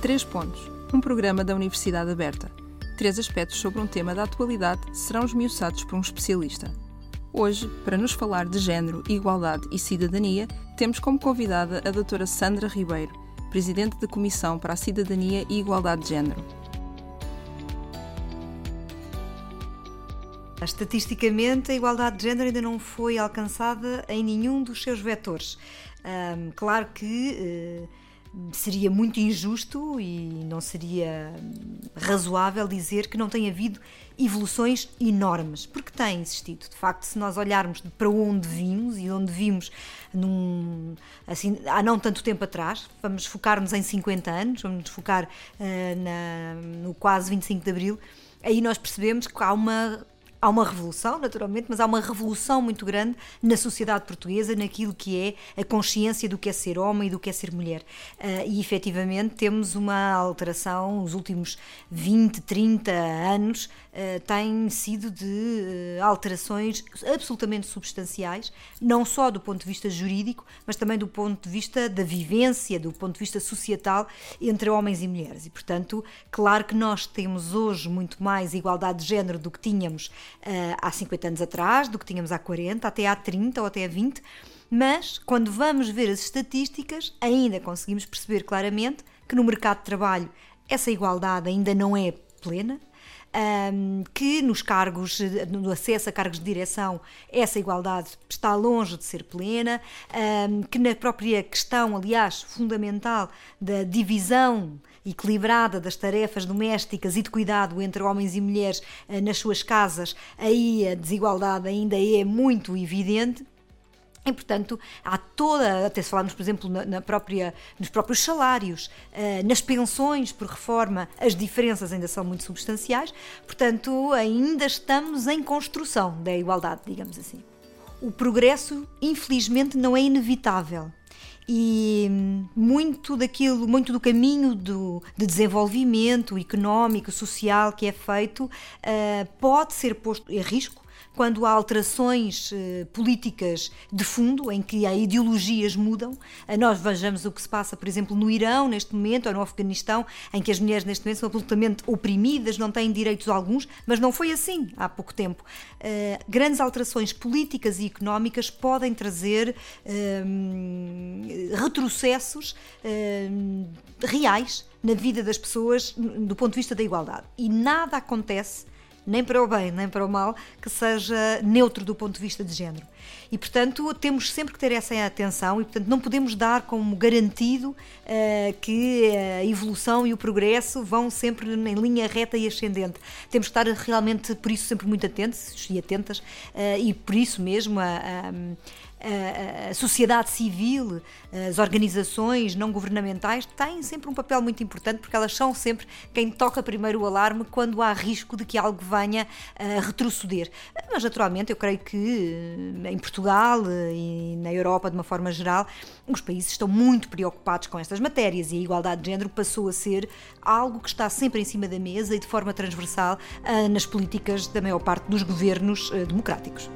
Três Pontos, um programa da Universidade Aberta. Três aspectos sobre um tema da atualidade serão esmiuçados por um especialista. Hoje, para nos falar de género, igualdade e cidadania, temos como convidada a doutora Sandra Ribeiro, Presidente da Comissão para a Cidadania e Igualdade de Género. Estatisticamente, a igualdade de género ainda não foi alcançada em nenhum dos seus vetores. Um, claro que uh, seria muito injusto e não seria razoável dizer que não tem havido evoluções enormes, porque tem existido. De facto, se nós olharmos para onde vimos e onde vimos num, assim, há não tanto tempo atrás, vamos focar-nos em 50 anos, vamos nos focar uh, na, no quase 25 de Abril, aí nós percebemos que há uma há uma revolução, naturalmente, mas há uma revolução muito grande na sociedade portuguesa, naquilo que é a consciência do que é ser homem e do que é ser mulher. Uh, e efetivamente temos uma alteração, os últimos 20, 30 anos uh, têm sido de uh, alterações absolutamente substanciais, não só do ponto de vista jurídico, mas também do ponto de vista da vivência, do ponto de vista societal entre homens e mulheres. E, portanto, claro que nós temos hoje muito mais igualdade de género do que tínhamos uh, há 50 anos atrás, do que tínhamos há 40, até há 30 ou até há 20, mas quando vamos ver as estatísticas, ainda conseguimos perceber claramente que no mercado de trabalho essa igualdade ainda não é plena, um, que nos cargos, no acesso a cargos de direção, essa igualdade está longe de ser plena, um, que na própria questão, aliás, fundamental da divisão equilibrada das tarefas domésticas e de cuidado entre homens e mulheres uh, nas suas casas, aí a desigualdade ainda é muito evidente. E, portanto, há toda, até se falarmos, por exemplo, na, na própria, nos próprios salários, uh, nas pensões por reforma, as diferenças ainda são muito substanciais, portanto, ainda estamos em construção da igualdade, digamos assim. O progresso, infelizmente, não é inevitável e muito daquilo, muito do caminho do, de desenvolvimento económico, social que é feito, uh, pode ser posto em risco quando há alterações uh, políticas de fundo, em que há ideologias mudam. Uh, nós vejamos o que se passa, por exemplo, no Irão, neste momento, ou no Afeganistão, em que as mulheres, neste momento, são absolutamente oprimidas, não têm direitos alguns, mas não foi assim há pouco tempo. Uh, grandes alterações políticas e económicas podem trazer retrocessos reais na vida das pessoas do ponto de vista da igualdade. E nada acontece nem para o bem, nem para o mal, que seja neutro do ponto de vista de género. E, portanto, temos sempre que ter essa atenção e, portanto, não podemos dar como garantido uh, que a evolução e o progresso vão sempre em linha reta e ascendente. Temos que estar realmente, por isso, sempre muito atentos e atentas uh, e, por isso mesmo, a, a sociedade civil, as organizações não governamentais têm sempre um papel muito importante porque elas são sempre quem toca primeiro o alarme quando há risco de que algo venha a retroceder. Mas, naturalmente, eu creio que em Portugal e na Europa, de uma forma geral, os países estão muito preocupados com estas matérias e a igualdade de género passou a ser algo que está sempre em cima da mesa e de forma transversal nas políticas da maior parte dos governos democráticos.